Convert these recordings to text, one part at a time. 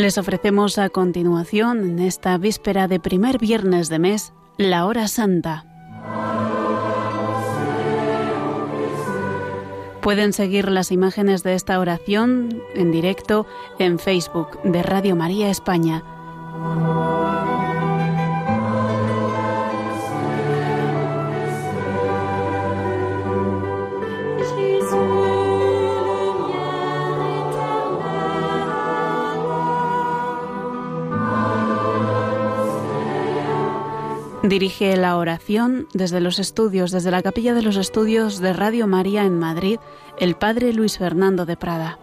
Les ofrecemos a continuación, en esta víspera de primer viernes de mes, la hora santa. Pueden seguir las imágenes de esta oración en directo en Facebook de Radio María España. Dirige la oración desde los estudios, desde la capilla de los estudios de Radio María en Madrid, el padre Luis Fernando de Prada.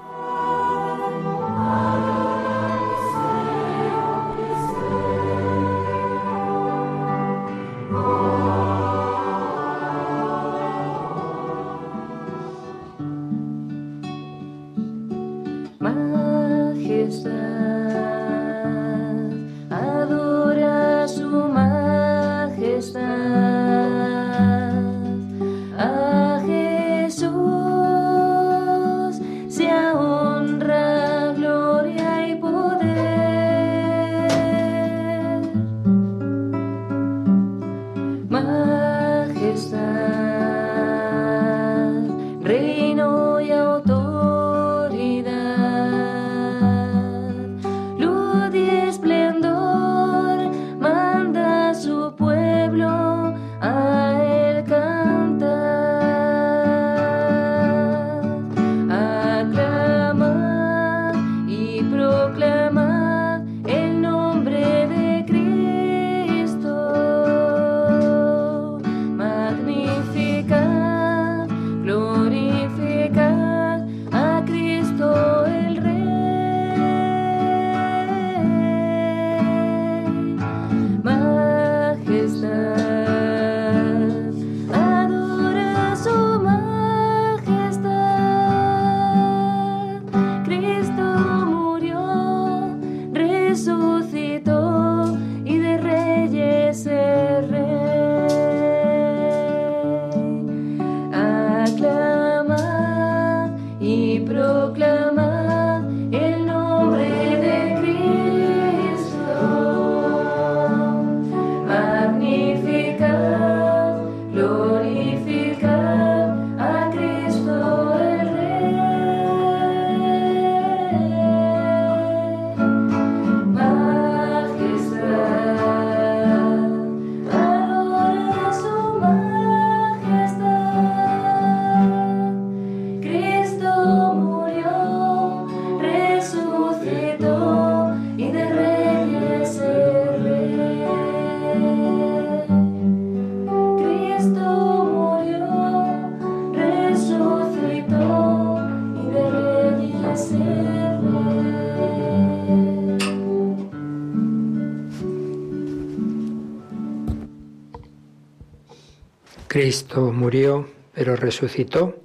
Cristo murió, pero resucitó.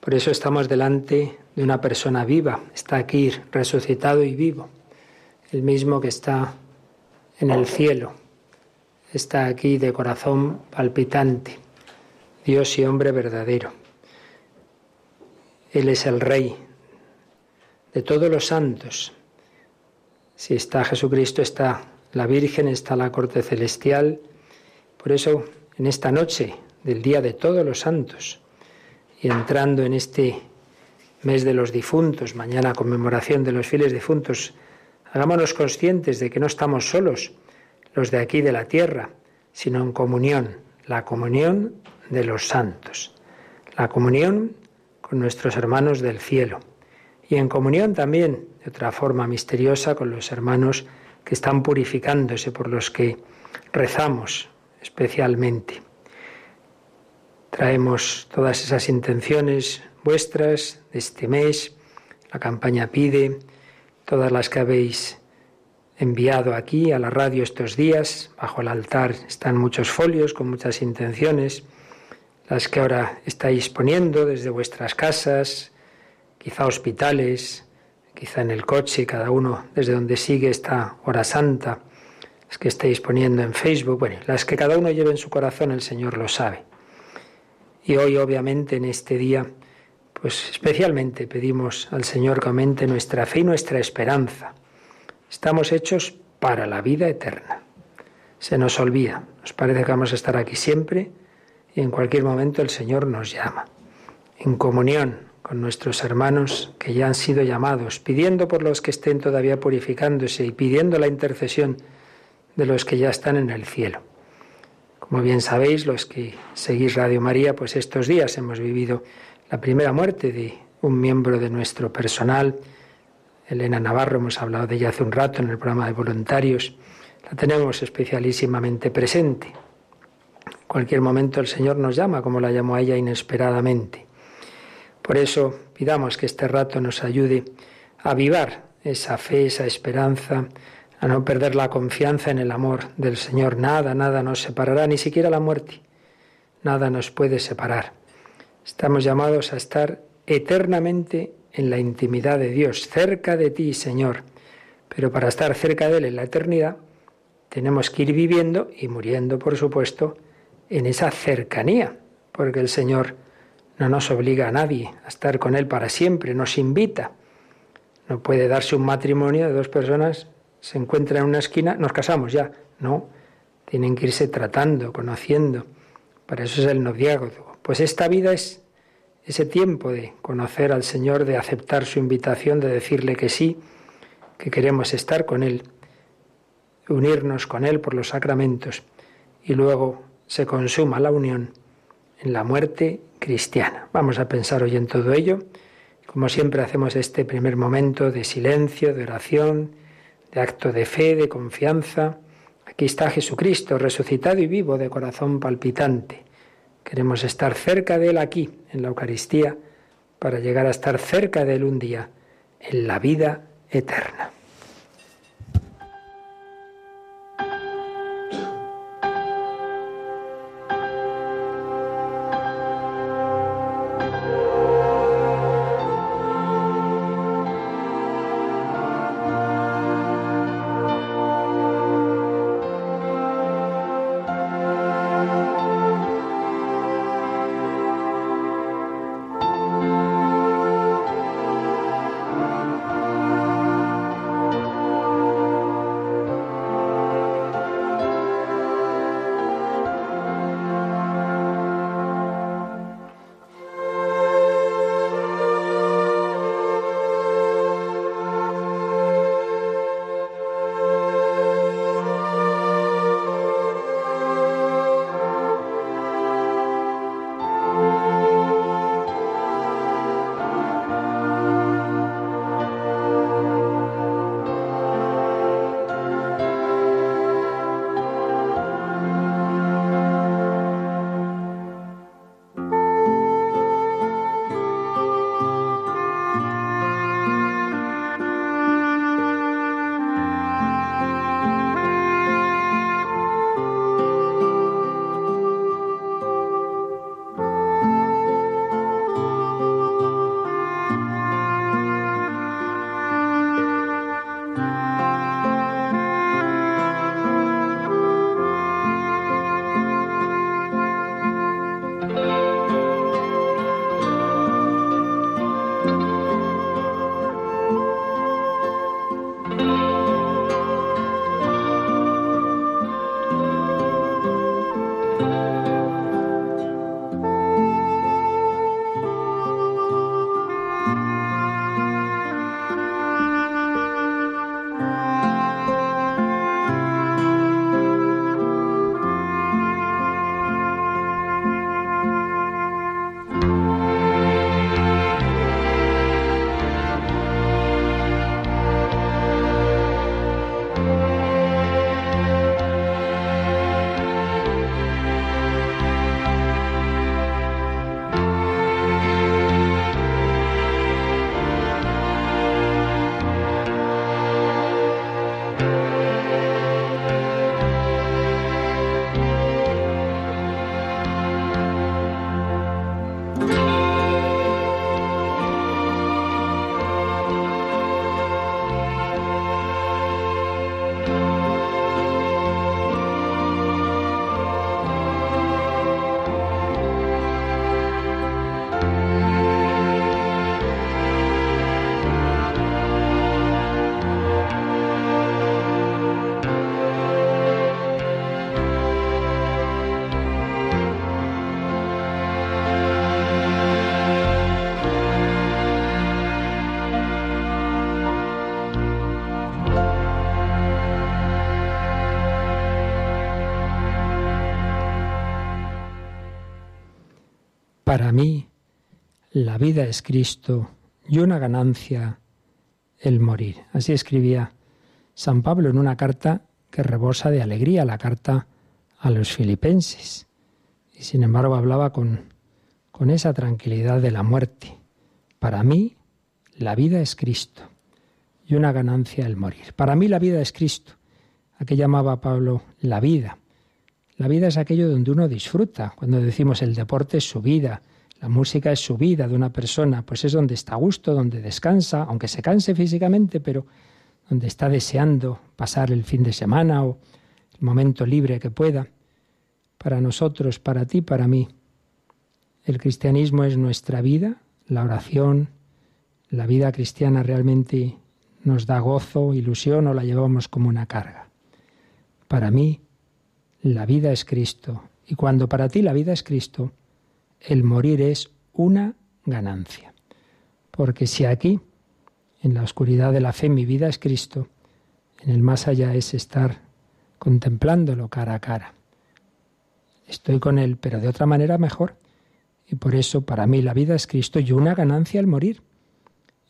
Por eso estamos delante de una persona viva. Está aquí resucitado y vivo. El mismo que está en el cielo. Está aquí de corazón palpitante. Dios y hombre verdadero. Él es el Rey de todos los santos. Si está Jesucristo, está la Virgen, está la corte celestial. Por eso en esta noche del Día de Todos los Santos y entrando en este mes de los difuntos, mañana conmemoración de los fieles difuntos, hagámonos conscientes de que no estamos solos los de aquí de la tierra, sino en comunión, la comunión de los santos, la comunión con nuestros hermanos del cielo y en comunión también, de otra forma misteriosa, con los hermanos que están purificándose, por los que rezamos especialmente. Traemos todas esas intenciones vuestras de este mes, la campaña pide, todas las que habéis enviado aquí a la radio estos días, bajo el altar están muchos folios con muchas intenciones, las que ahora estáis poniendo desde vuestras casas, quizá hospitales, quizá en el coche, cada uno desde donde sigue esta hora santa, las que estáis poniendo en Facebook, bueno, las que cada uno lleve en su corazón, el Señor lo sabe. Y hoy, obviamente, en este día, pues especialmente pedimos al Señor que aumente nuestra fe y nuestra esperanza, Estamos hechos para la vida eterna. Se nos olvida, nos parece que vamos a estar aquí siempre y en cualquier momento el Señor nos llama. En comunión con nuestros hermanos que ya han sido llamados, pidiendo por los que estén todavía purificándose y pidiendo la intercesión de los que ya están en el cielo. Como bien sabéis, los que seguís Radio María, pues estos días hemos vivido la primera muerte de un miembro de nuestro personal, Elena Navarro, hemos hablado de ella hace un rato en el programa de voluntarios, la tenemos especialísimamente presente. En cualquier momento el Señor nos llama, como la llamó a ella inesperadamente. Por eso pidamos que este rato nos ayude a avivar esa fe, esa esperanza, a no perder la confianza en el amor del Señor. Nada, nada nos separará, ni siquiera la muerte. Nada nos puede separar. Estamos llamados a estar eternamente en la intimidad de Dios, cerca de ti, Señor. Pero para estar cerca de Él en la eternidad, tenemos que ir viviendo y muriendo, por supuesto, en esa cercanía, porque el Señor no nos obliga a nadie a estar con Él para siempre, nos invita. No puede darse un matrimonio de dos personas, se encuentran en una esquina, nos casamos ya. No, tienen que irse tratando, conociendo. Para eso es el noviazgo. Pues esta vida es ese tiempo de conocer al Señor, de aceptar su invitación, de decirle que sí, que queremos estar con Él, unirnos con Él por los sacramentos y luego se consuma la unión en la muerte cristiana. Vamos a pensar hoy en todo ello. Como siempre hacemos este primer momento de silencio, de oración, de acto de fe, de confianza. Aquí está Jesucristo, resucitado y vivo, de corazón palpitante. Queremos estar cerca de Él aquí, en la Eucaristía, para llegar a estar cerca de Él un día, en la vida eterna. Para mí, la vida es Cristo y una ganancia el morir. Así escribía San Pablo en una carta que rebosa de alegría, la carta a los filipenses. Y sin embargo hablaba con, con esa tranquilidad de la muerte. Para mí, la vida es Cristo y una ganancia el morir. Para mí la vida es Cristo. ¿A qué llamaba Pablo la vida? La vida es aquello donde uno disfruta. Cuando decimos el deporte es su vida, la música es su vida de una persona, pues es donde está a gusto, donde descansa, aunque se canse físicamente, pero donde está deseando pasar el fin de semana o el momento libre que pueda. Para nosotros, para ti, para mí, el cristianismo es nuestra vida, la oración, la vida cristiana realmente nos da gozo, ilusión o la llevamos como una carga. Para mí, la vida es Cristo. Y cuando para ti la vida es Cristo, el morir es una ganancia. Porque si aquí, en la oscuridad de la fe, mi vida es Cristo, en el más allá es estar contemplándolo cara a cara. Estoy con Él, pero de otra manera mejor. Y por eso para mí la vida es Cristo y una ganancia el morir.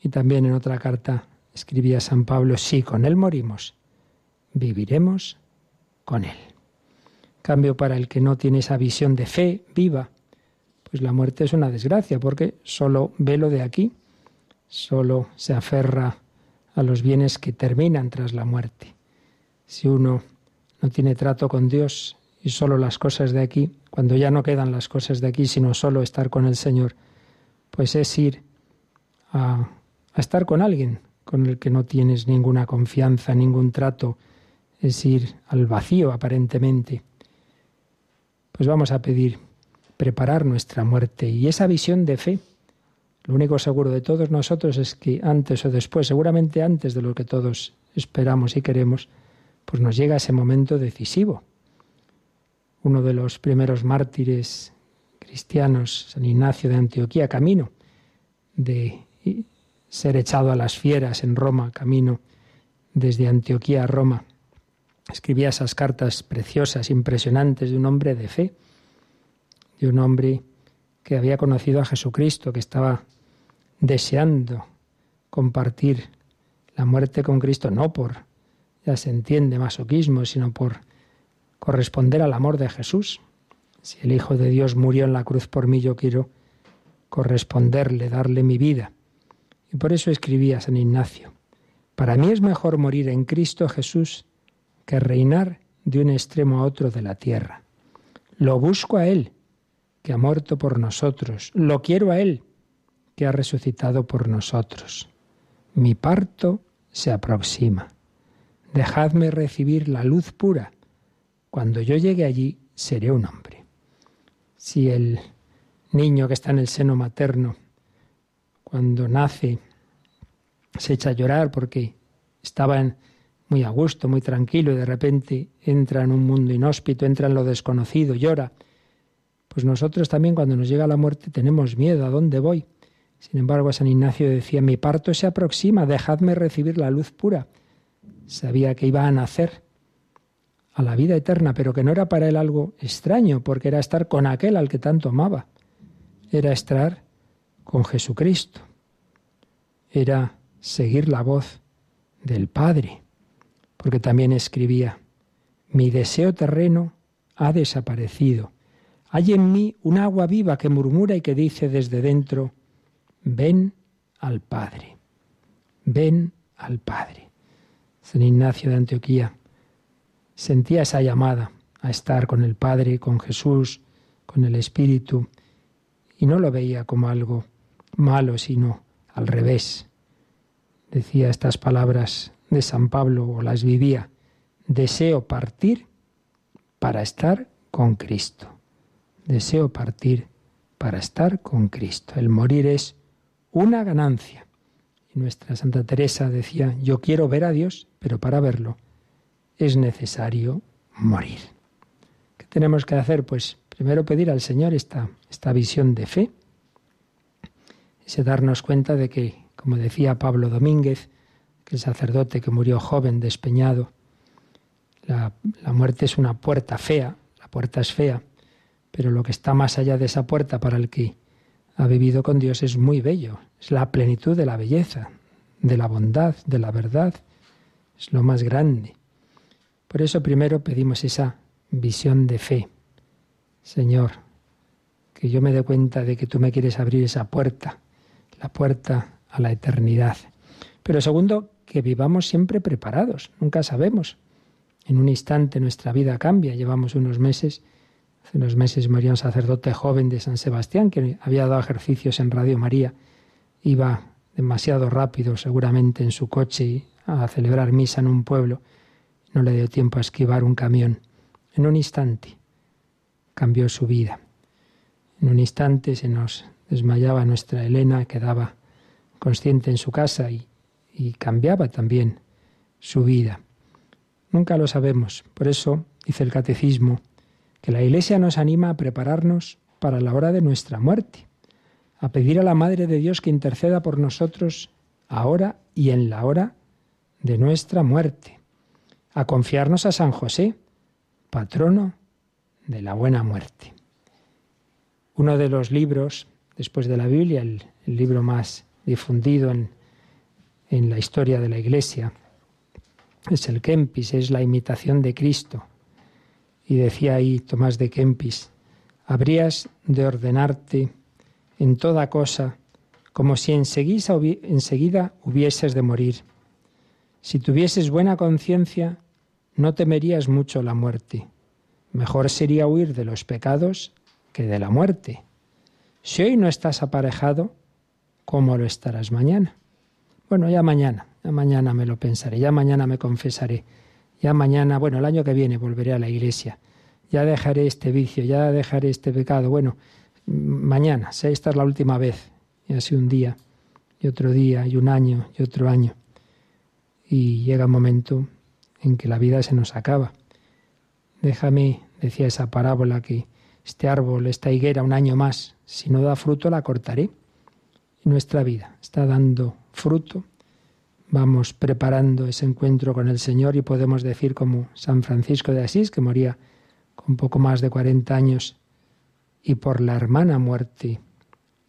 Y también en otra carta escribía San Pablo, si con Él morimos, viviremos con Él. Cambio para el que no tiene esa visión de fe viva, pues la muerte es una desgracia, porque solo ve lo de aquí, solo se aferra a los bienes que terminan tras la muerte. Si uno no tiene trato con Dios y solo las cosas de aquí, cuando ya no quedan las cosas de aquí, sino solo estar con el Señor, pues es ir a, a estar con alguien con el que no tienes ninguna confianza, ningún trato, es ir al vacío aparentemente. Pues vamos a pedir preparar nuestra muerte. Y esa visión de fe, lo único seguro de todos nosotros es que antes o después, seguramente antes de lo que todos esperamos y queremos, pues nos llega ese momento decisivo. Uno de los primeros mártires cristianos, San Ignacio de Antioquía, camino de ser echado a las fieras en Roma, camino desde Antioquía a Roma, escribía esas cartas preciosas, impresionantes de un hombre de fe, de un hombre que había conocido a Jesucristo, que estaba deseando compartir la muerte con Cristo, no por, ya se entiende, masoquismo, sino por corresponder al amor de Jesús. Si el Hijo de Dios murió en la cruz por mí, yo quiero corresponderle, darle mi vida. Y por eso escribía San Ignacio, para mí es mejor morir en Cristo Jesús que reinar de un extremo a otro de la tierra. Lo busco a Él que ha muerto por nosotros. Lo quiero a Él, que ha resucitado por nosotros. Mi parto se aproxima. Dejadme recibir la luz pura. Cuando yo llegue allí, seré un hombre. Si el niño que está en el seno materno, cuando nace, se echa a llorar porque estaba muy a gusto, muy tranquilo, y de repente entra en un mundo inhóspito, entra en lo desconocido, llora, pues nosotros también cuando nos llega la muerte tenemos miedo, ¿a dónde voy? Sin embargo, San Ignacio decía, mi parto se aproxima, dejadme recibir la luz pura. Sabía que iba a nacer a la vida eterna, pero que no era para él algo extraño, porque era estar con aquel al que tanto amaba. Era estar con Jesucristo. Era seguir la voz del Padre, porque también escribía, mi deseo terreno ha desaparecido hay en mí un agua viva que murmura y que dice desde dentro, ven al Padre, ven al Padre. San Ignacio de Antioquía sentía esa llamada a estar con el Padre, con Jesús, con el Espíritu, y no lo veía como algo malo, sino al revés. Decía estas palabras de San Pablo o las vivía, deseo partir para estar con Cristo deseo partir para estar con Cristo. El morir es una ganancia. Y nuestra Santa Teresa decía, yo quiero ver a Dios, pero para verlo es necesario morir. ¿Qué tenemos que hacer? Pues primero pedir al Señor esta, esta visión de fe, ese darnos cuenta de que, como decía Pablo Domínguez, que el sacerdote que murió joven, despeñado, la, la muerte es una puerta fea, la puerta es fea, pero lo que está más allá de esa puerta para el que ha vivido con Dios es muy bello, es la plenitud de la belleza, de la bondad, de la verdad, es lo más grande. Por eso primero pedimos esa visión de fe. Señor, que yo me dé cuenta de que tú me quieres abrir esa puerta, la puerta a la eternidad. Pero segundo, que vivamos siempre preparados, nunca sabemos. En un instante nuestra vida cambia, llevamos unos meses, hace unos meses moría un sacerdote joven de San Sebastián que había dado ejercicios en Radio María, iba demasiado rápido seguramente en su coche a celebrar misa en un pueblo, no le dio tiempo a esquivar un camión. En un instante cambió su vida. En un instante se nos desmayaba nuestra Elena, quedaba consciente en su casa y y cambiaba también su vida. Nunca lo sabemos. Por eso dice el catecismo que la Iglesia nos anima a prepararnos para la hora de nuestra muerte, a pedir a la Madre de Dios que interceda por nosotros ahora y en la hora de nuestra muerte, a confiarnos a San José, patrono de la buena muerte. Uno de los libros, después de la Biblia, el, libro más difundido en en la historia de la Iglesia. Es el Kempis, es la imitación de Cristo. Y decía ahí Tomás de Kempis, habrías de ordenarte en toda cosa como si enseguida, hubieses de morir. Si tuvieses buena conciencia, no temerías mucho la muerte. Mejor sería huir de los pecados que de la muerte. Si hoy no estás aparejado, ¿cómo lo estarás mañana? Bueno, ya mañana, ya mañana me lo pensaré, ya mañana me confesaré, ya mañana, bueno, el año que viene volveré a la iglesia, ya dejaré este vicio, ya dejaré este pecado, bueno, mañana, sé, esta es la última vez, y así un día, y otro día, y un año, y otro año. Y llega un momento en que la vida se nos acaba. Déjame, decía esa parábola, que este árbol, esta higuera, un año más, si no da fruto, la cortaré. Nuestra vida está dando fruto, vamos preparando ese encuentro con el Señor y podemos decir como San Francisco de Asís, que moría con poco más de 40 años, y por la hermana muerte,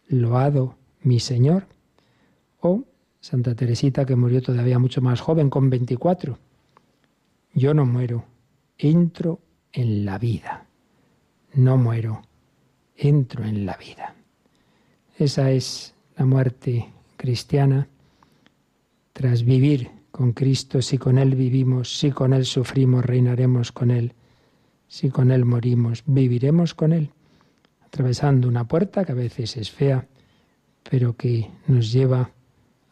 loado mi Señor, o Santa Teresita, que murió todavía mucho más joven, con 24. Yo no muero, entro en la vida. No muero, entro en la vida. Esa es la muerte cristiana tras vivir con Cristo, si con Él vivimos, si con Él sufrimos, reinaremos con Él. Si con Él morimos, viviremos con Él, atravesando una puerta que a veces es fea, pero que nos lleva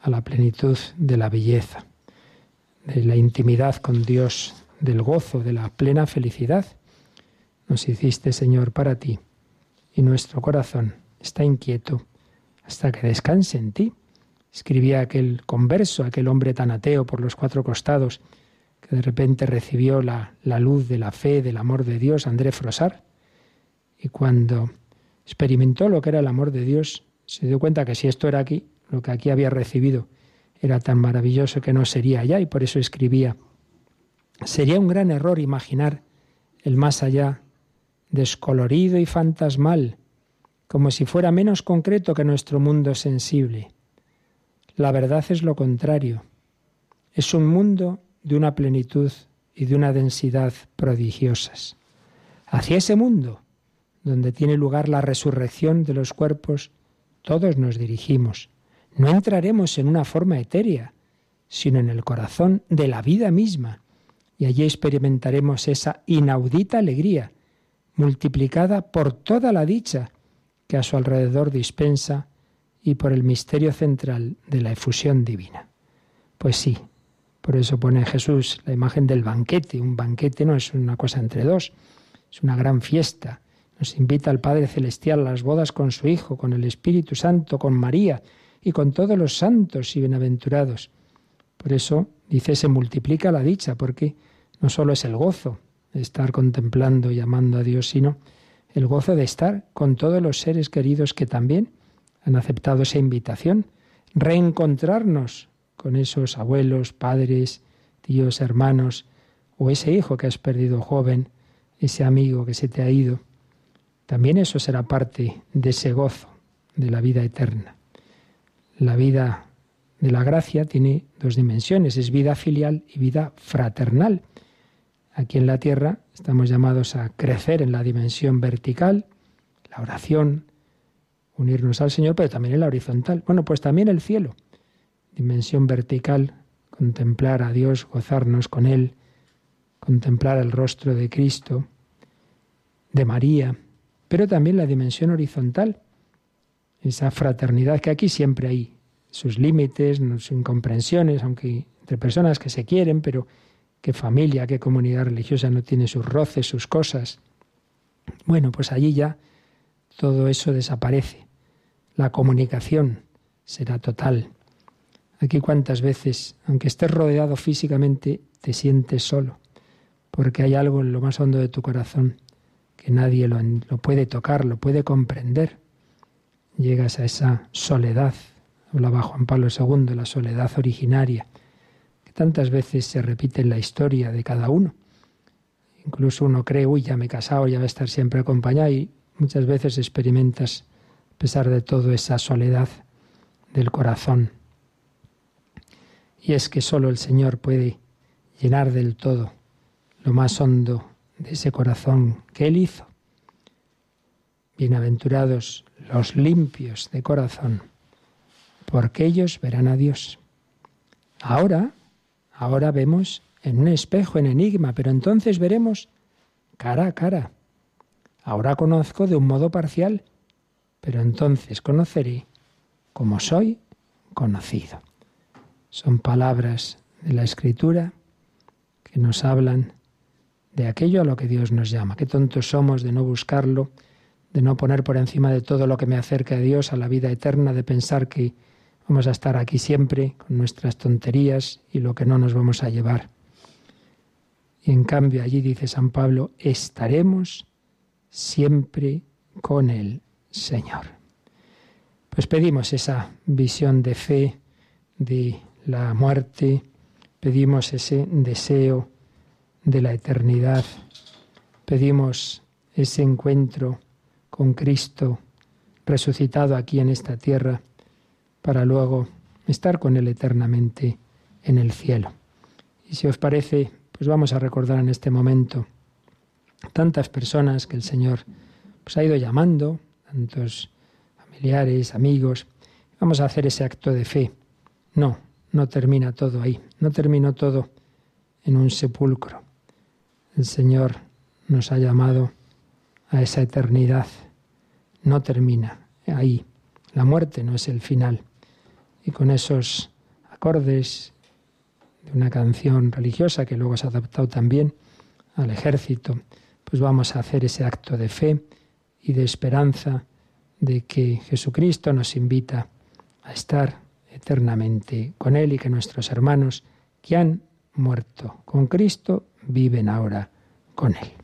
a la plenitud de la belleza, de la intimidad con Dios, del gozo, de la plena felicidad. Nos hiciste, Señor, para ti, y nuestro corazón está inquieto hasta que descanse en ti escribía aquel converso, aquel hombre tan ateo por los cuatro costados, que de repente recibió la, luz de la fe, del amor de Dios, André Frosar. Y cuando experimentó lo que era el amor de Dios, se dio cuenta que si esto era aquí, lo que aquí había recibido era tan maravilloso que no sería allá, y por eso escribía, sería un gran error imaginar el más allá descolorido y fantasmal, como si fuera menos concreto que nuestro mundo sensible. La verdad es lo contrario. Es un mundo de una plenitud y de una densidad prodigiosas. Hacia ese mundo, donde tiene lugar la resurrección de los cuerpos, todos nos dirigimos. No entraremos en una forma etérea, sino en el corazón de la vida misma, y allí experimentaremos esa inaudita alegría, multiplicada por toda la dicha que a su alrededor dispensa y por el misterio central de la efusión divina. Pues sí, por eso pone Jesús la imagen del banquete. Un banquete no es una cosa entre dos, es una gran fiesta. Nos invita al Padre Celestial a las bodas con su Hijo, con el Espíritu Santo, con María y con todos los santos y bienaventurados. Por eso dice se multiplica la dicha, porque no solo es el gozo de estar contemplando y amando a Dios, sino el gozo de estar con todos los seres queridos que también han aceptado esa invitación, reencontrarnos con esos abuelos, padres, tíos, hermanos, o ese hijo que has perdido joven, ese amigo que se te ha ido. También eso será parte de ese gozo, de la vida eterna. La vida de la gracia tiene dos dimensiones, es vida filial y vida fraternal. Aquí en la tierra estamos llamados a crecer en la dimensión vertical, la oración, unirnos al Señor, pero también en la horizontal. Bueno, pues también el cielo, dimensión vertical, contemplar a Dios, gozarnos con Él, contemplar el rostro de Cristo, de María, pero también la dimensión horizontal, esa fraternidad que aquí siempre hay sus límites, sus incomprensiones, aunque entre personas que se quieren, pero qué familia, qué comunidad religiosa no tiene sus roces, sus cosas. Bueno, pues allí ya todo eso desaparece. La comunicación será total. Aquí cuántas veces, aunque estés rodeado físicamente, te sientes solo, porque hay algo en lo más hondo de tu corazón que nadie lo, puede tocar, lo puede comprender. Llegas a esa soledad, hablaba Juan Pablo II, la soledad originaria, tantas veces se repite la historia de cada uno. Incluso uno cree, uy, ya me he casado, ya voy a estar siempre acompañado y muchas veces experimentas, a pesar de todo, esa soledad del corazón. Y es que solo el Señor puede llenar del todo lo más hondo de ese corazón que Él hizo. Bienaventurados los limpios de corazón, porque ellos verán a Dios. Ahora, ahora vemos en un espejo, en enigma, pero entonces veremos cara a cara. Ahora conozco de un modo parcial, pero entonces conoceré como soy conocido. Son palabras de la Escritura que nos hablan de aquello a lo que Dios nos llama. Qué tontos somos de no buscarlo, de no poner por encima de todo lo que me acerca a Dios, a la vida eterna, de pensar que vamos a estar aquí siempre con nuestras tonterías y lo que no nos vamos a llevar. Y en cambio allí dice San Pablo, estaremos siempre con el Señor. Pues pedimos esa visión de fe de la muerte, pedimos ese deseo de la eternidad. Pedimos ese encuentro con Cristo resucitado aquí en esta tierra para luego estar con Él eternamente en el cielo. Y si os parece, pues vamos a recordar en este momento tantas personas que el Señor pues, ha ido llamando, tantos familiares, amigos. Vamos a hacer ese acto de fe. No, no termina todo ahí, no terminó todo en un sepulcro. El Señor nos ha llamado a esa eternidad. No termina ahí. La muerte no es el final. Y con esos acordes de una canción religiosa que luego se ha adaptado también al ejército, pues vamos a hacer ese acto de fe y de esperanza de que Jesucristo nos invita a estar eternamente con Él y que nuestros hermanos que han muerto con Cristo viven ahora con Él.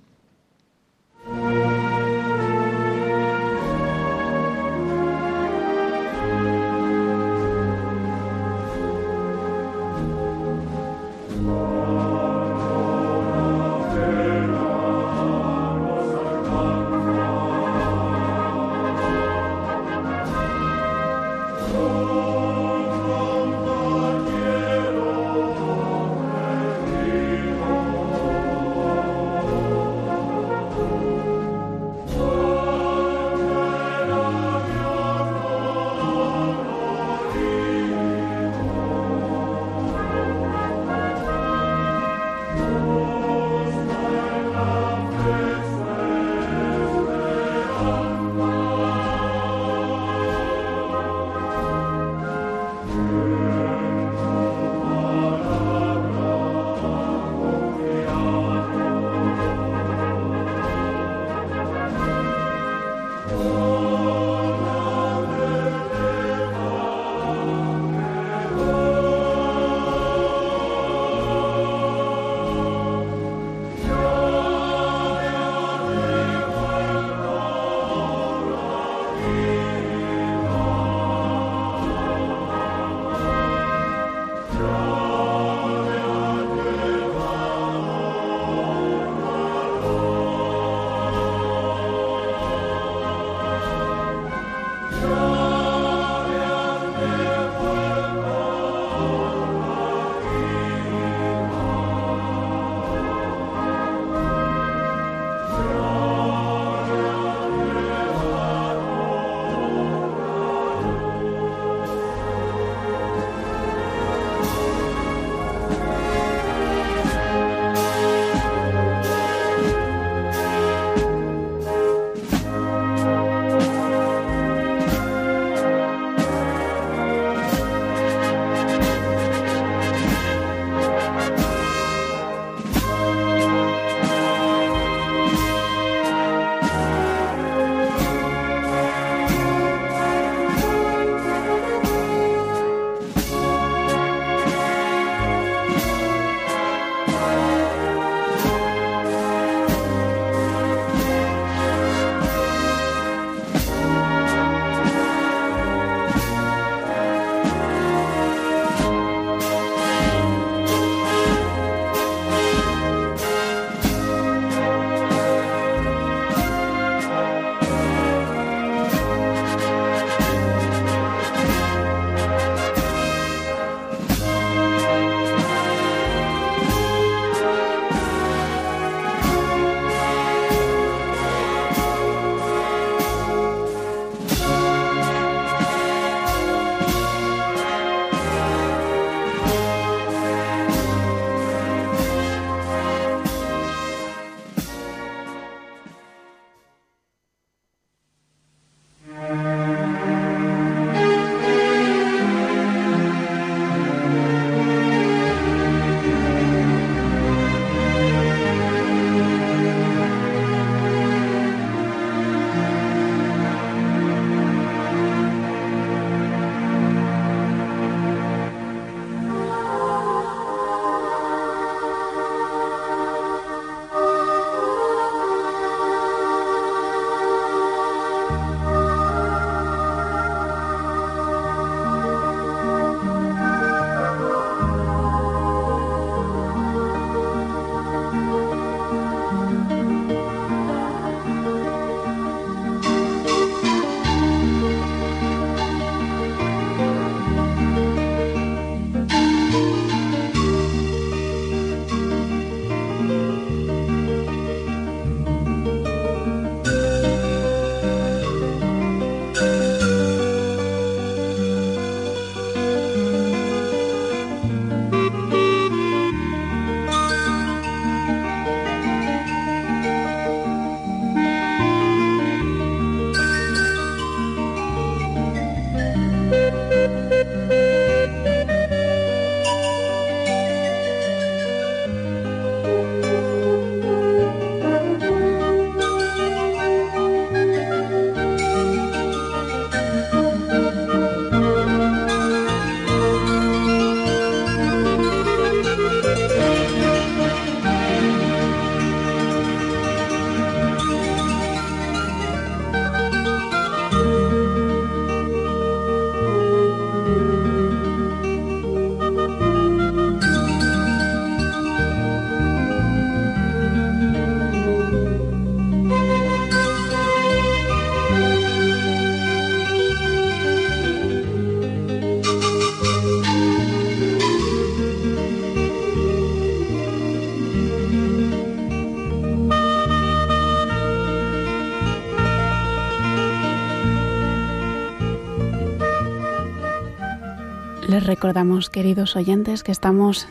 Recordamos, queridos oyentes, que estamos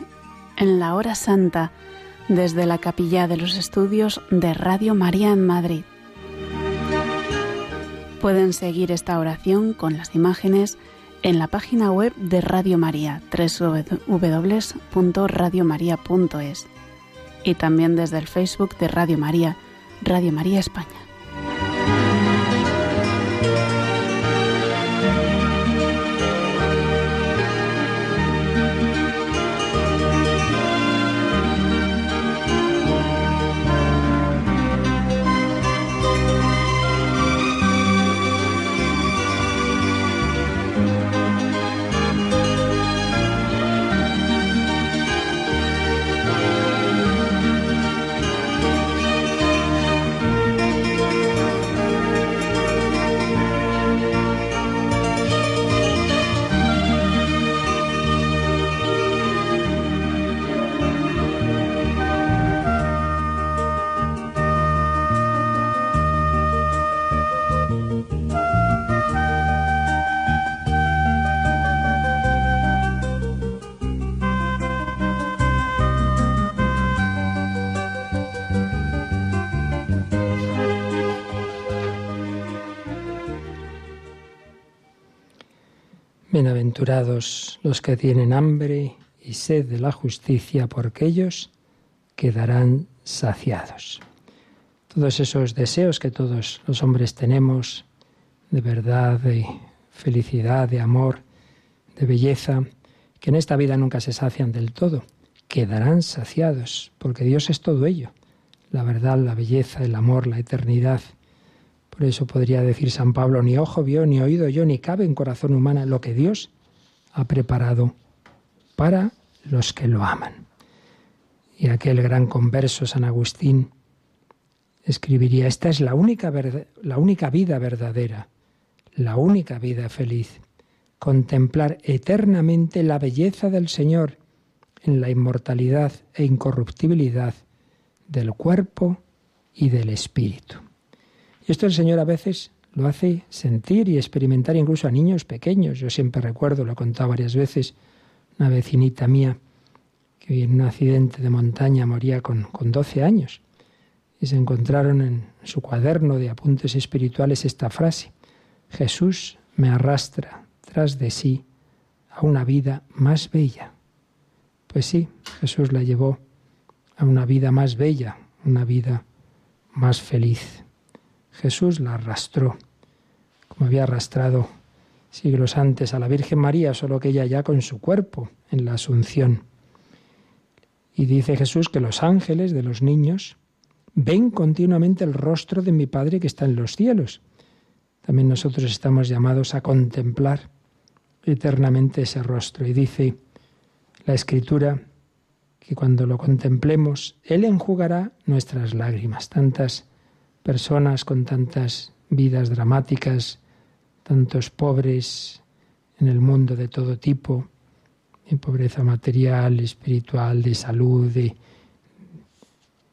en la hora santa desde la capilla de los estudios de Radio María en Madrid. Pueden seguir esta oración con las imágenes en la página web de Radio María, www.radiomaria.es y también desde el Facebook de Radio María, Radio María España. Los que tienen hambre y sed de la justicia, porque ellos quedarán saciados. Todos esos deseos que todos los hombres tenemos, de verdad, de felicidad, de amor, de belleza, que en esta vida nunca se sacian del todo, quedarán saciados, porque Dios es todo ello, la verdad, la belleza, el amor, la eternidad, por eso podría decir San Pablo, ni ojo vio, ni oído yo, ni cabe en corazón humano lo que Dios ha preparado para los que lo aman. Y aquel gran converso San Agustín escribiría, esta es la única, la única vida verdadera, la única vida feliz, contemplar eternamente la belleza del Señor en la inmortalidad e incorruptibilidad del cuerpo y del espíritu. Y esto el Señor a veces lo hace sentir y experimentar incluso a niños pequeños. Yo siempre recuerdo, lo he contado varias veces, una vecinita mía que en un accidente de montaña moría con, con 12 años. Y se encontraron en su cuaderno de apuntes espirituales esta frase, Jesús me arrastra tras de sí a una vida más bella. Pues sí, Jesús la llevó a una vida más bella, una vida más feliz. Jesús la arrastró, como había arrastrado siglos antes a la Virgen María, solo que ella ya con su cuerpo en la Asunción. Y dice Jesús que los ángeles de los niños ven continuamente el rostro de mi Padre que está en los cielos. También nosotros estamos llamados a contemplar eternamente ese rostro. Y dice la Escritura que cuando lo contemplemos, Él enjugará nuestras lágrimas. Tantas personas con tantas vidas dramáticas, tantos pobres en el mundo de todo tipo, de pobreza material, espiritual, de salud, de,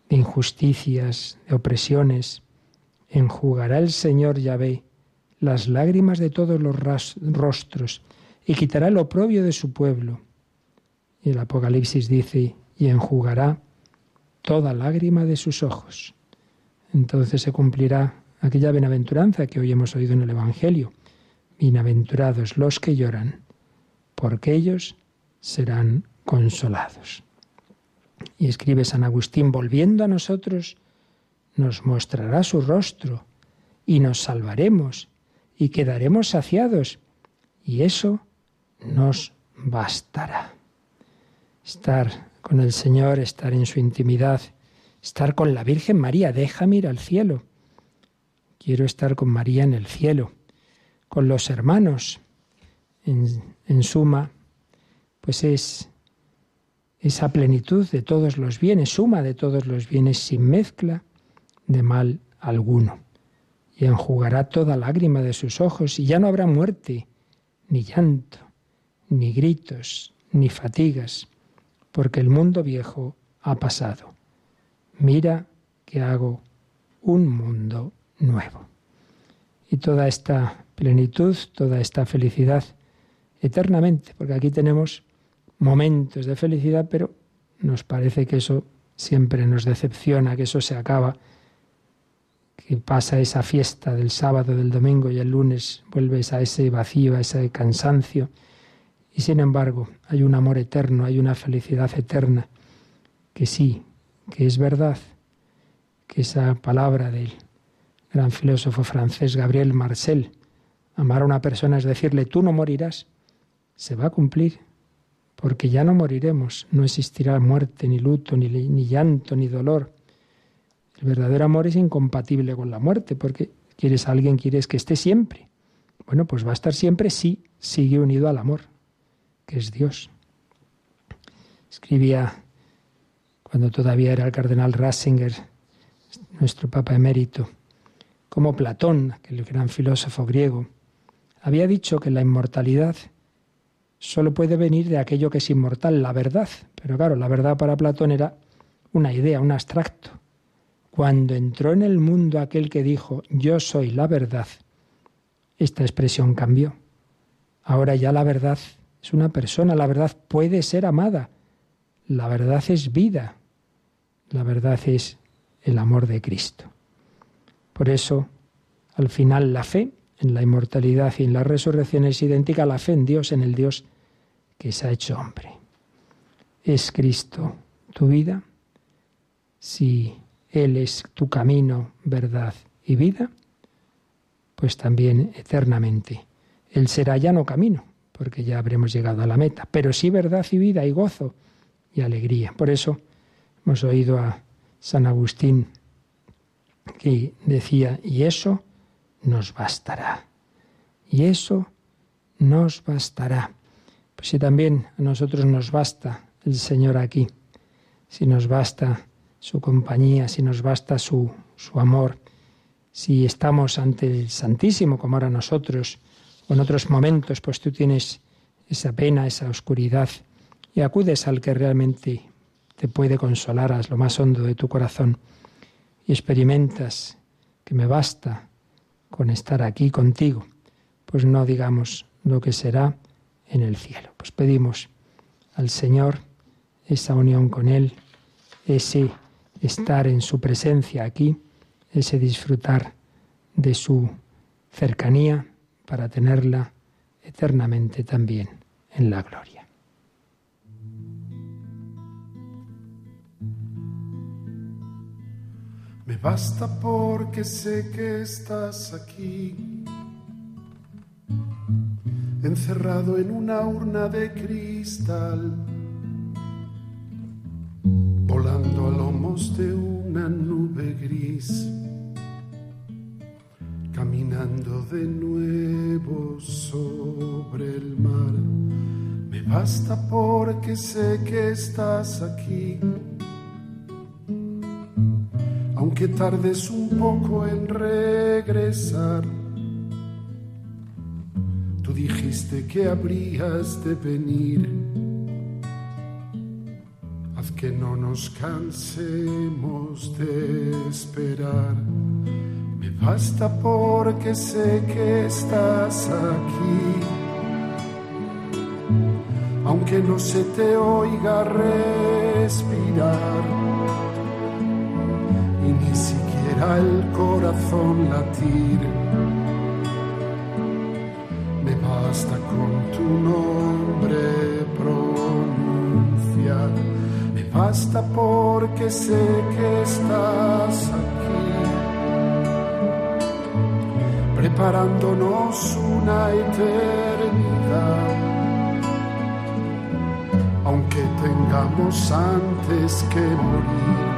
injusticias, de opresiones. Enjugará el Señor Yahvé las lágrimas de todos los rostros y quitará el oprobio de su pueblo. Y el Apocalipsis dice, y enjugará toda lágrima de sus ojos entonces se cumplirá aquella bienaventuranza que hoy hemos oído en el Evangelio. Bienaventurados los que lloran, porque ellos serán consolados. Y escribe San Agustín, volviendo a nosotros, nos mostrará su rostro y nos salvaremos y quedaremos saciados. Y eso nos bastará. Estar con el Señor, estar en su intimidad, estar con la Virgen María, déjame ir al cielo. Quiero estar con María en el cielo, con los hermanos. En, suma, pues es esa plenitud de todos los bienes, suma de todos los bienes sin mezcla de mal alguno. Y enjugará toda lágrima de sus ojos y ya no habrá muerte, ni llanto, ni gritos, ni fatigas, porque el mundo viejo ha pasado mira que hago un mundo nuevo. Y toda esta plenitud, toda esta felicidad eternamente, porque aquí tenemos momentos de felicidad, pero nos parece que eso siempre nos decepciona, que eso se acaba, que pasa esa fiesta del sábado, del domingo y el lunes vuelves a ese vacío, a ese cansancio. Y sin embargo, hay un amor eterno, hay una felicidad eterna, que sí, que es verdad, que esa palabra del gran filósofo francés Gabriel Marcel, amar a una persona es decirle, tú no morirás, se va a cumplir, porque ya no moriremos, no existirá muerte, ni luto, ni, ni llanto, ni dolor. El verdadero amor es incompatible con la muerte, porque quieres a alguien, quieres que esté siempre. Bueno, pues va a estar siempre si sigue unido al amor, que es Dios. Escribía cuando todavía era el cardenal Ratzinger, nuestro Papa emérito, como Platón, aquel gran filósofo griego, había dicho que la inmortalidad solo puede venir de aquello que es inmortal, la verdad. Pero claro, la verdad para Platón era una idea, un abstracto. Cuando entró en el mundo aquel que dijo, yo soy la verdad, esta expresión cambió. Ahora ya la verdad es una persona, la verdad puede ser amada, la verdad es vida, la verdad es el amor de Cristo. Por eso, al final, la fe en la inmortalidad y en la resurrección es idéntica a la fe en Dios, en el Dios que se ha hecho hombre. ¿Es Cristo tu vida? Si Él es tu camino, verdad y vida, pues también eternamente. Él será ya no camino, porque ya habremos llegado a la meta, pero sí verdad y vida y gozo y alegría. Por eso hemos oído a San Agustín que decía, y eso nos bastará. Y eso nos bastará. Pues si también a nosotros nos basta el Señor aquí, si nos basta su compañía, si nos basta su, su amor, si estamos ante el Santísimo como ahora nosotros, o en otros momentos, pues tú tienes esa pena, esa oscuridad, y acudes al que realmente te puede consolar a lo más hondo de tu corazón, experimentas que me basta con estar aquí contigo, pues no digamos lo que será en el cielo. Pues pedimos al Señor esa unión con Él, ese estar en su presencia aquí, ese disfrutar de su cercanía para tenerla eternamente también en la gloria. Basta porque sé que estás aquí encerrado en una urna de cristal, volando a lomos de una nube gris, caminando de nuevo sobre el mar. Me basta porque sé que estás aquí. Aunque tardes un poco en regresar, dijiste que habrías de venir. Haz que no nos cansemos de esperar. Me basta porque sé que estás aquí. Aunque no se te oiga respirar ni siquiera el corazón latir. Basta con tu nombre pronunciar, me basta porque sé que estás aquí, preparándonos una eternidad. Aunque tengamos antes que morir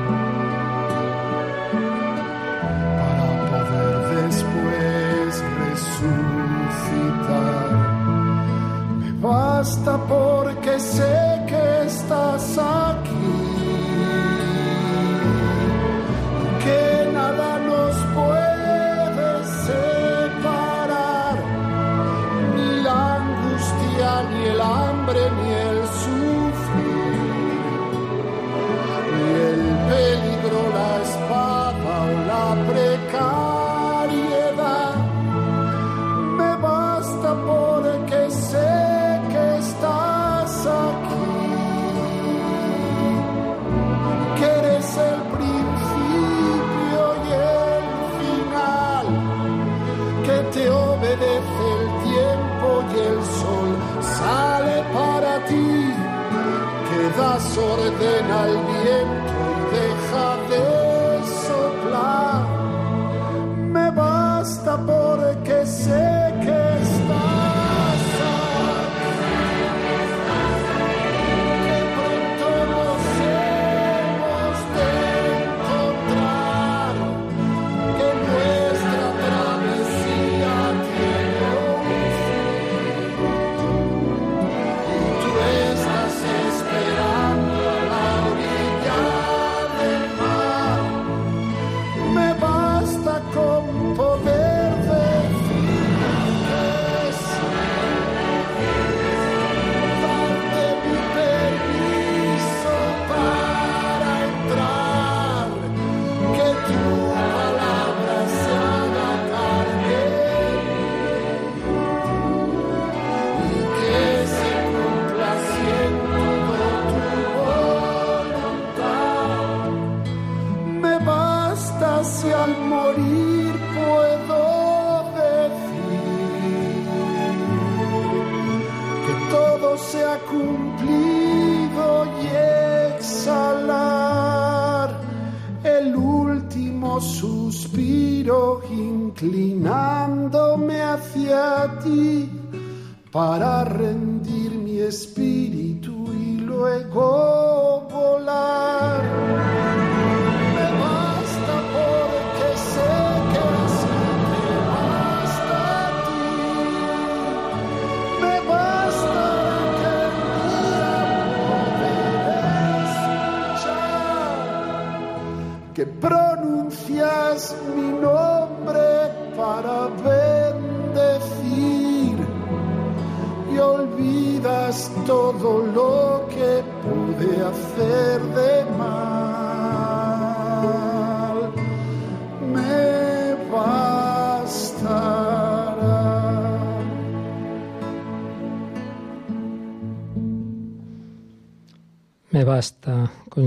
das orden al viento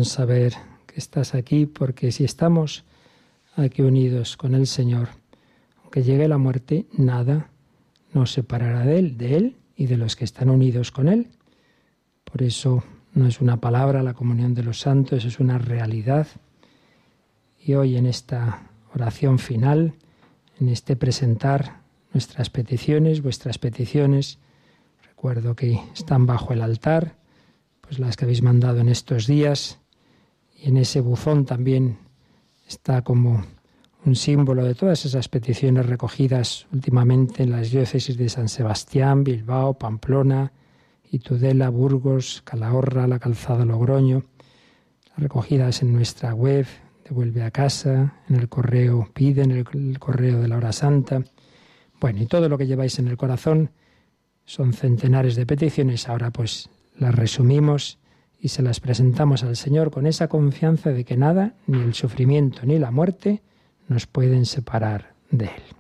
saber que estás aquí porque si estamos aquí unidos con el Señor, aunque llegue la muerte, nada nos separará de Él, de Él y de los que están unidos con Él. Por eso no es una palabra la comunión de los santos, es una realidad. Y hoy en esta oración final, en este presentar nuestras peticiones, vuestras peticiones, recuerdo que están bajo el altar, pues las que habéis mandado en estos días, y en ese buzón también está como un símbolo de todas esas peticiones recogidas últimamente en las diócesis de San Sebastián, Bilbao, Pamplona, Itudela, Burgos, Calahorra, la Calzada Logroño, recogidas en nuestra web, devuelve a casa, en el correo pide, en el, correo de la hora santa. Bueno, y todo lo que lleváis en el corazón son centenares de peticiones, ahora pues las resumimos y se las presentamos al Señor con esa confianza de que nada, ni el sufrimiento ni la muerte, nos pueden separar de Él.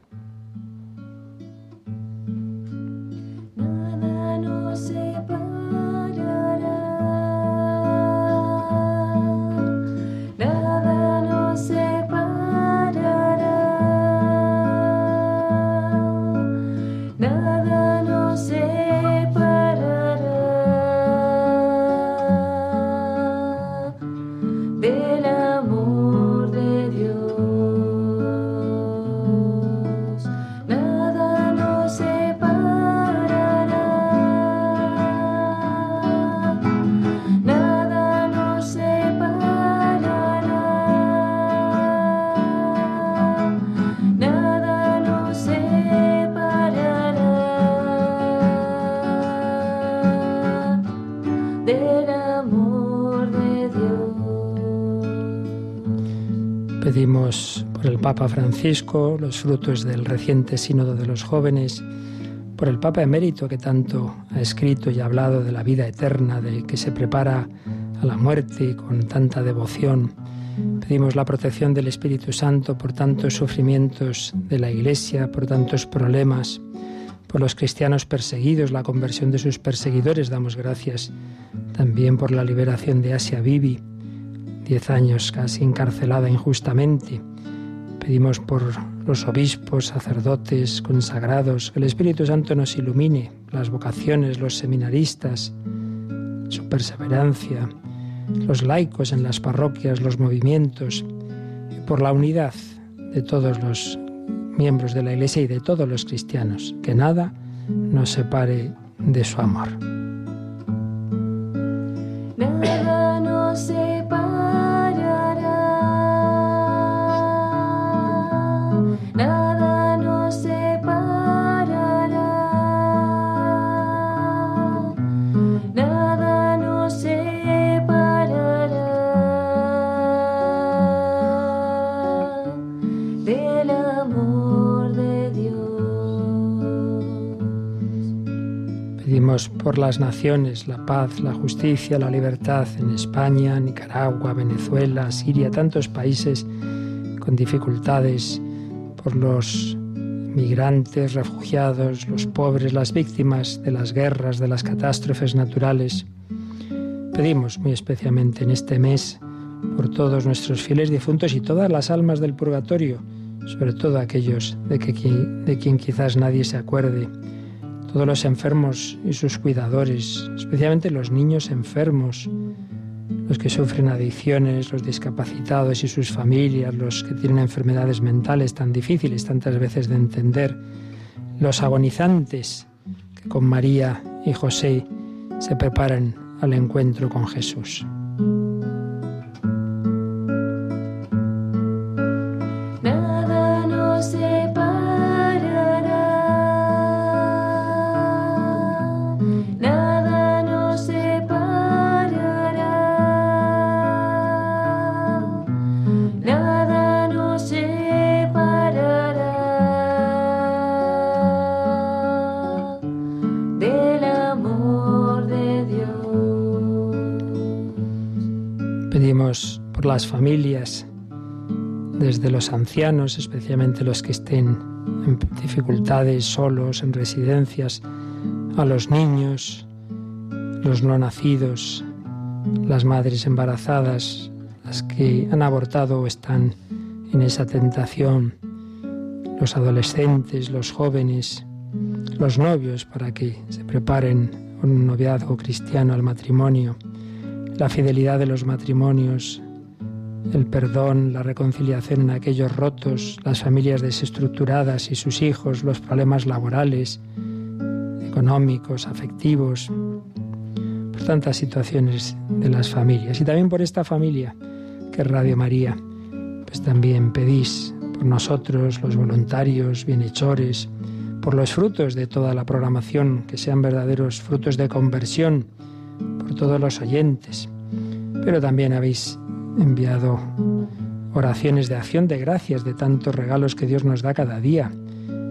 Papa Francisco, los frutos del reciente sínodo de los jóvenes, por el Papa emérito que tanto ha escrito y ha hablado de la vida eterna, de que se prepara a la muerte con tanta devoción. Pedimos la protección del Espíritu Santo por tantos sufrimientos de la Iglesia, por tantos problemas, por los cristianos perseguidos, la conversión de sus perseguidores. Damos gracias también por la liberación de Asia Bibi, diez años casi encarcelada injustamente Pedimos por los obispos, sacerdotes, consagrados, que el Espíritu Santo nos ilumine, las vocaciones, los seminaristas, su perseverancia, los laicos en las parroquias, los movimientos, y por la unidad de todos los miembros de la Iglesia y de todos los cristianos, que nada nos separe de su amor. Por las naciones, la paz, la justicia, la libertad en España, Nicaragua, Venezuela, Siria, tantos países con dificultades, por los migrantes, refugiados, los pobres, las víctimas de las guerras, de las catástrofes naturales. Pedimos muy especialmente en este mes por todos nuestros fieles difuntos y todas las almas del purgatorio, sobre todo aquellos de, que, de quien quizás nadie se acuerde todos los enfermos y sus cuidadores, especialmente los niños enfermos, los que sufren adicciones, los discapacitados y sus familias, los que tienen enfermedades mentales tan difíciles tantas veces de entender, los agonizantes que con María y José se preparan al encuentro con Jesús. Las familias, desde los ancianos, especialmente los que estén en dificultades, solos, en residencias, a los niños, los no nacidos, las madres embarazadas, las que han abortado o están en esa tentación, los adolescentes, los jóvenes, los novios para que se preparen un noviazgo cristiano al matrimonio, la fidelidad de los matrimonios, el perdón, la reconciliación en aquellos rotos, las familias desestructuradas y sus hijos, los problemas laborales, económicos, afectivos, por tantas situaciones de las familias. Y también por esta familia que es Radio María, pues también pedís por nosotros, los voluntarios, bienhechores, por los frutos de toda la programación, que sean verdaderos frutos de conversión, por todos los oyentes. Pero también habéis enviado oraciones de acción de gracias de tantos regalos que Dios nos da cada día,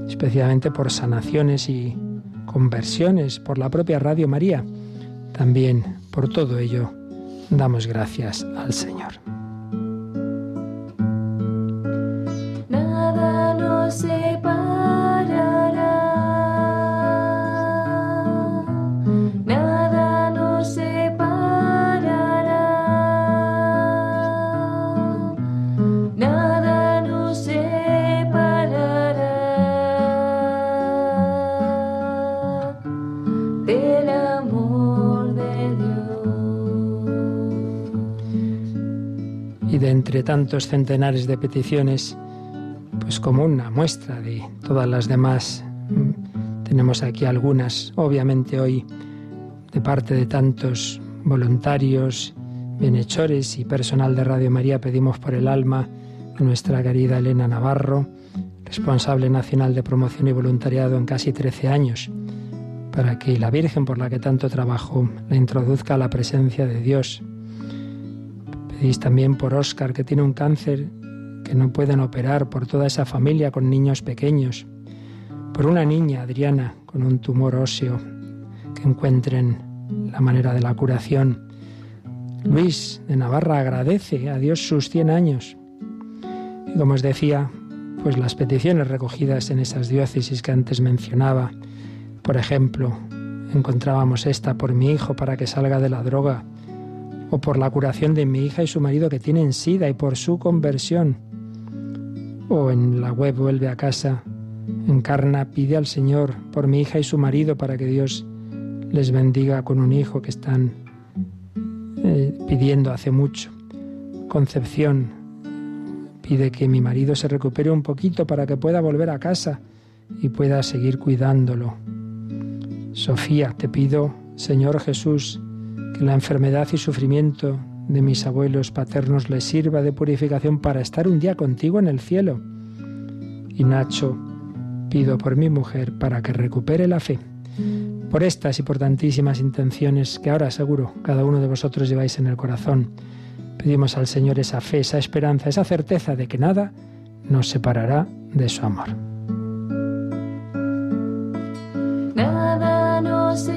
especialmente por sanaciones y conversiones, por la propia Radio María. También por todo ello damos gracias al Señor. Entre tantos centenares de peticiones, pues como una muestra de todas las demás. Mm, tenemos aquí algunas, obviamente hoy, de parte de tantos voluntarios, bienhechores y personal de Radio María, pedimos por el alma a nuestra querida Elena Navarro, responsable nacional de promoción y voluntariado en casi 13 años, para que la Virgen por la que tanto trabajo la introduzca a la presencia de Dios También por Óscar, que tiene un cáncer que no pueden operar, por toda esa familia con niños pequeños, por una niña, Adriana, con un tumor óseo, que encuentren la manera de la curación. Luis de Navarra agradece a Dios sus 100 años. Y como os decía, pues las peticiones recogidas en esas diócesis que antes mencionaba, por ejemplo, encontrábamos esta por mi hijo para que salga de la droga, o por la curación de mi hija y su marido que tienen sida y por su conversión. O en la web vuelve a casa, encarna, pide al Señor por mi hija y su marido para que Dios les bendiga con un hijo que están eh, pidiendo hace mucho. Concepción pide que mi marido se recupere un poquito para que pueda volver a casa y pueda seguir cuidándolo. Sofía, te pido, Señor Jesús, que la enfermedad y sufrimiento de mis abuelos paternos les sirva de purificación para estar un día contigo en el cielo. Y Nacho, pido por mi mujer para que recupere la fe. Por estas y por tantísimas intenciones que ahora seguro cada uno de vosotros lleváis en el corazón, pedimos al Señor esa fe, esa esperanza, esa certeza de que nada nos separará de su amor. Nada nos.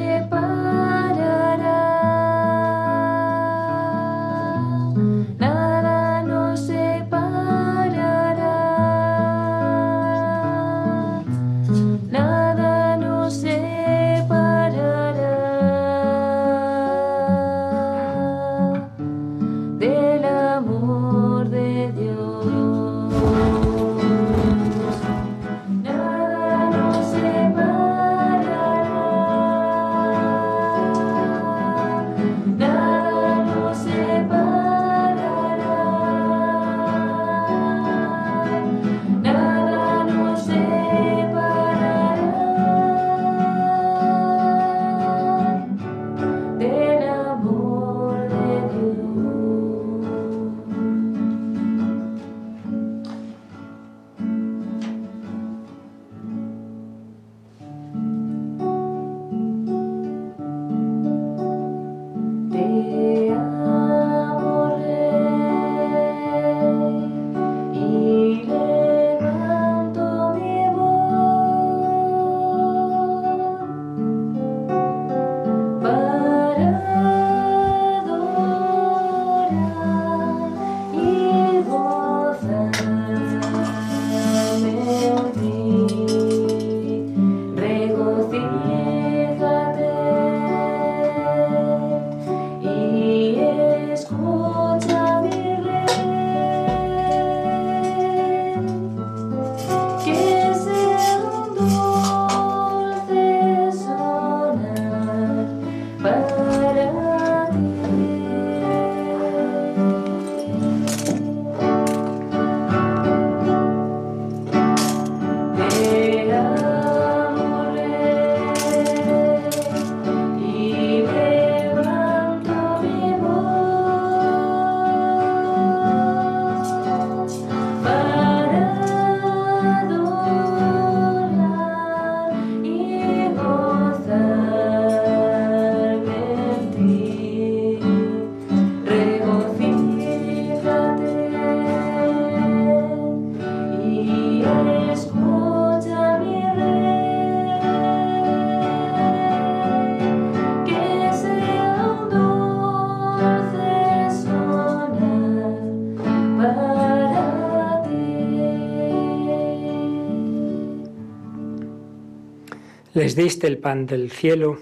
Les diste el pan del cielo.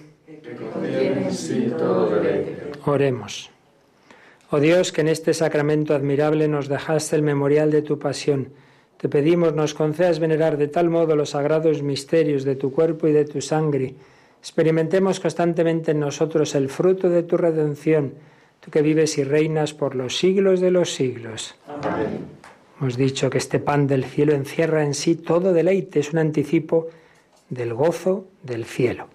Oremos. Oh Dios, que en este sacramento admirable nos dejaste el memorial de tu pasión, te pedimos nos concedas venerar de tal modo los sagrados misterios de tu cuerpo y de tu sangre. Experimentemos constantemente en nosotros el fruto de tu redención, tú que vives y reinas por los siglos de los siglos. Hemos dicho que este pan del cielo encierra en sí todo deleite, es un anticipo del gozo del cielo.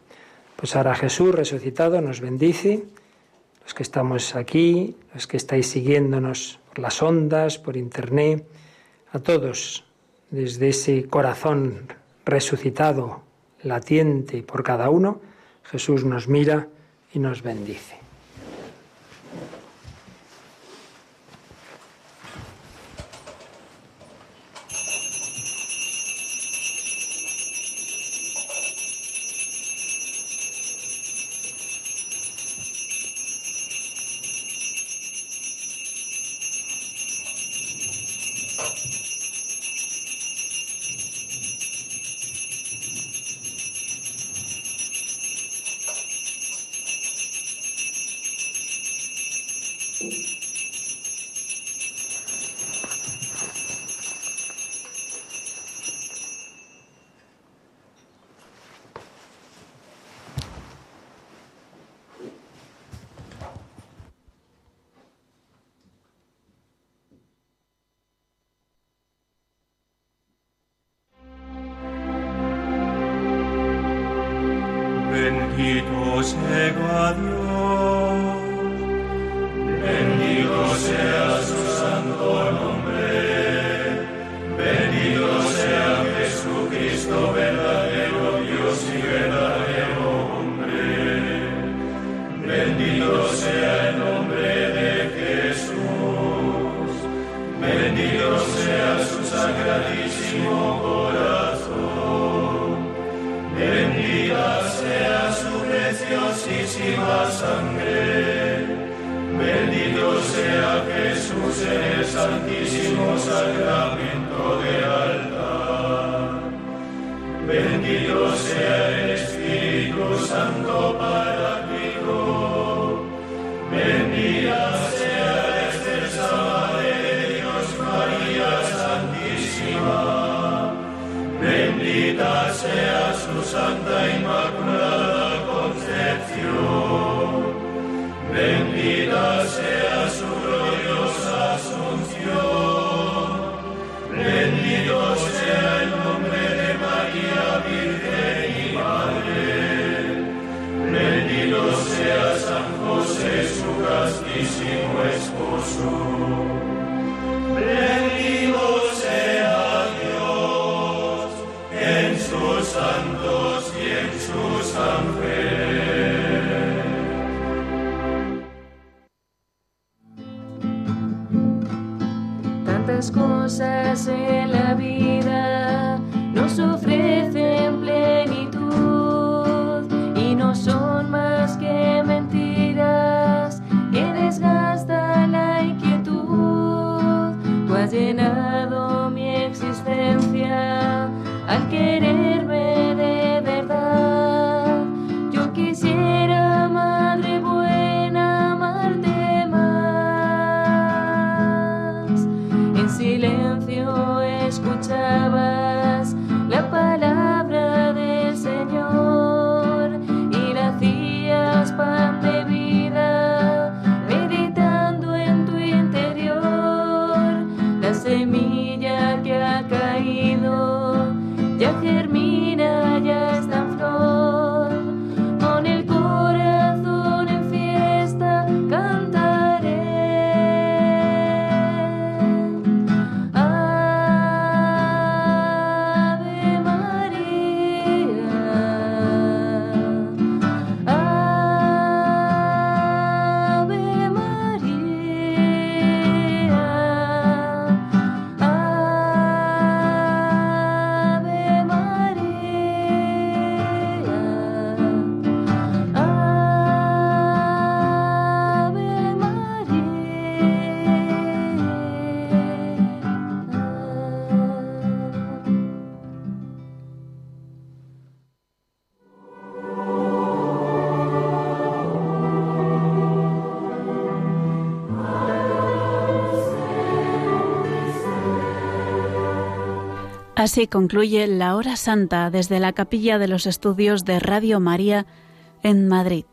Pues ahora Jesús resucitado nos bendice, los que estamos aquí, los que estáis siguiéndonos por las ondas, por internet, a todos, desde ese corazón resucitado, latiente por cada uno, Jesús nos mira y nos bendice. al que Así concluye la hora santa desde la capilla de los estudios de Radio María en Madrid.